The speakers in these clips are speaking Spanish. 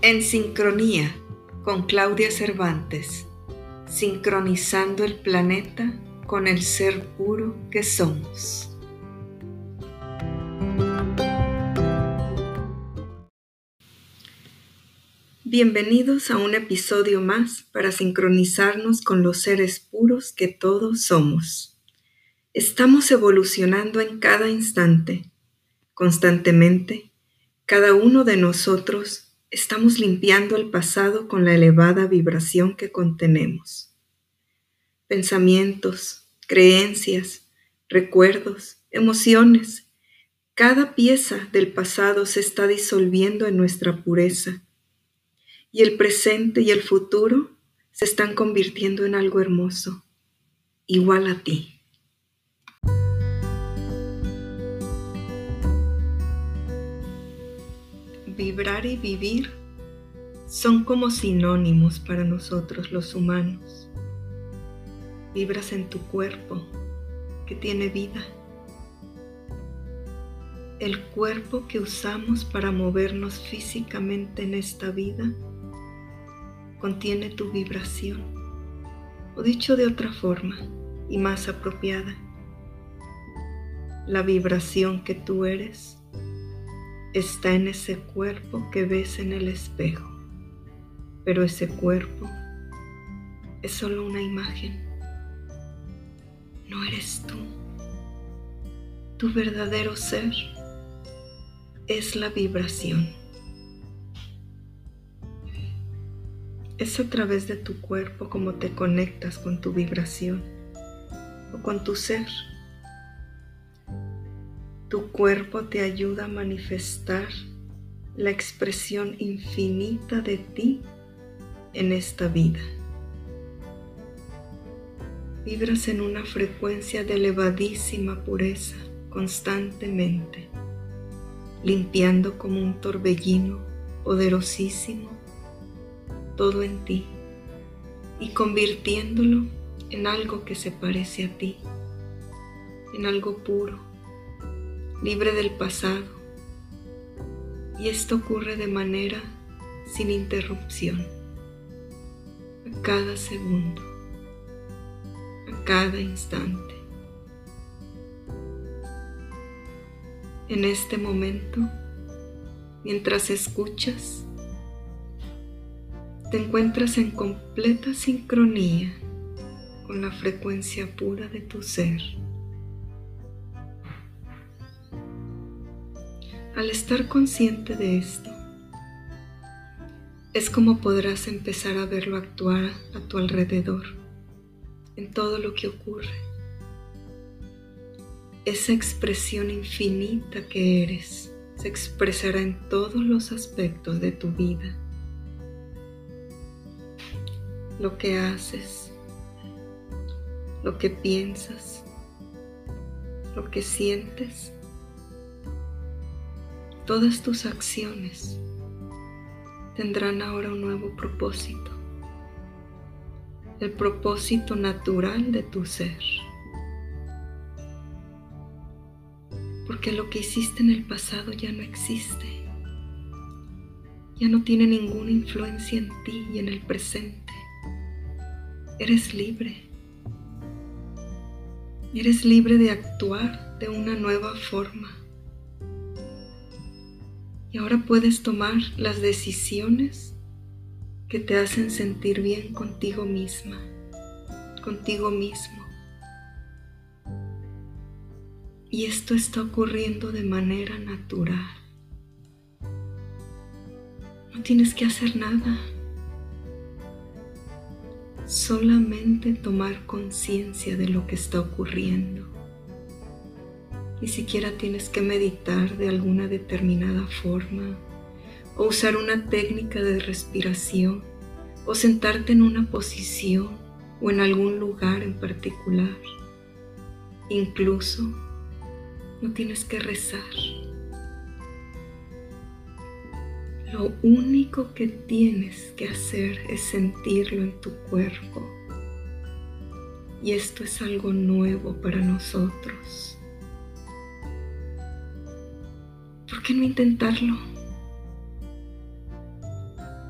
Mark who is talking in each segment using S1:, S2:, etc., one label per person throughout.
S1: En sincronía con Claudia Cervantes, sincronizando el planeta con el ser puro que somos. Bienvenidos a un episodio más para sincronizarnos con los seres puros que todos somos. Estamos evolucionando en cada instante, constantemente. Cada uno de nosotros estamos limpiando el pasado con la elevada vibración que contenemos. Pensamientos, creencias, recuerdos, emociones, cada pieza del pasado se está disolviendo en nuestra pureza y el presente y el futuro se están convirtiendo en algo hermoso, igual a ti. Vibrar y vivir son como sinónimos para nosotros los humanos. Vibras en tu cuerpo que tiene vida. El cuerpo que usamos para movernos físicamente en esta vida contiene tu vibración, o dicho de otra forma y más apropiada, la vibración que tú eres está en ese cuerpo que ves en el espejo, pero ese cuerpo es solo una imagen. No eres tú. Tu verdadero ser es la vibración. Es a través de tu cuerpo como te conectas con tu vibración o con tu ser. Tu cuerpo te ayuda a manifestar la expresión infinita de ti en esta vida. Vibras en una frecuencia de elevadísima pureza constantemente, limpiando como un torbellino poderosísimo todo en ti y convirtiéndolo en algo que se parece a ti, en algo puro, libre del pasado. Y esto ocurre de manera sin interrupción, a cada segundo, a cada instante. En este momento, mientras escuchas, te encuentras en completa sincronía con la frecuencia pura de tu ser. Al estar consciente de esto, es como podrás empezar a verlo actuar a tu alrededor, en todo lo que ocurre. Esa expresión infinita que eres se expresará en todos los aspectos de tu vida. Lo que haces, lo que piensas, lo que sientes Todas tus acciones tendrán ahora un nuevo propósito, el propósito natural de tu ser. Porque lo que hiciste en el pasado ya no existe, ya no tiene ninguna influencia en ti y en el presente. Eres libre. Eres libre de actuar de una nueva forma y ahora puedes tomar las decisiones que te hacen sentir bien contigo misma, contigo mismo. Y esto está ocurriendo de manera natural. No tienes que hacer nada. Solamente tomar conciencia de lo que está ocurriendo. Ni siquiera tienes que meditar de alguna determinada forma o usar una técnica de respiración o sentarte en una posición o en algún lugar en particular. Incluso no tienes que rezar. Lo único que tienes que hacer es sentirlo en tu cuerpo. Y esto es algo nuevo para nosotros. Qué no intentarlo?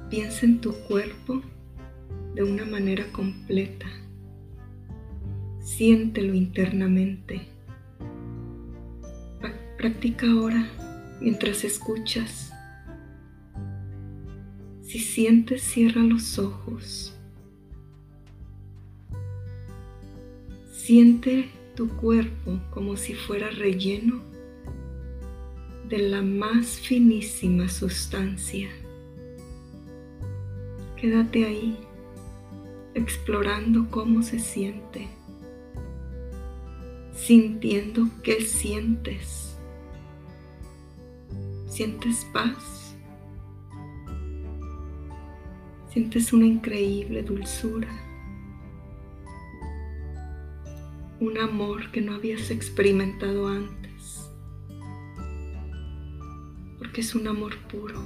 S1: Piensa en tu cuerpo de una manera completa. Siéntelo internamente. Practica ahora mientras escuchas. Si sientes, cierra los ojos. Siente tu cuerpo como si fuera relleno de la más finísima sustancia. Quédate ahí explorando cómo se siente, sintiendo qué sientes. ¿Sientes paz? ¿Sientes una increíble dulzura? Un amor que no habías experimentado antes, porque es un amor puro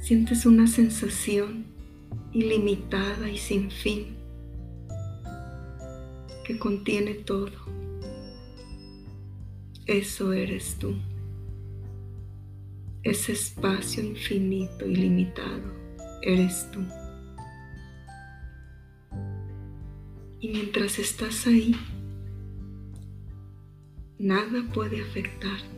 S1: sientes una sensación ilimitada y sin fin que contiene todo. Eso eres tú. Ese espacio infinito, ilimitado, eres tú. Y mientras estás ahí, nada puede afectarte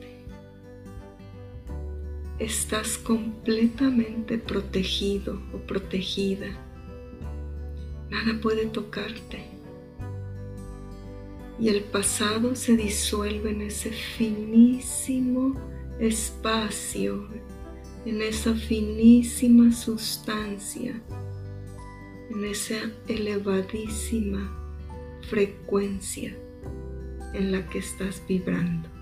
S1: estás completamente protegido o protegida. Nada puede tocarte. Y el pasado se disuelve en ese finísimo espacio, en esa finísima sustancia, en esa elevadísima frecuencia en la que estás vibrando.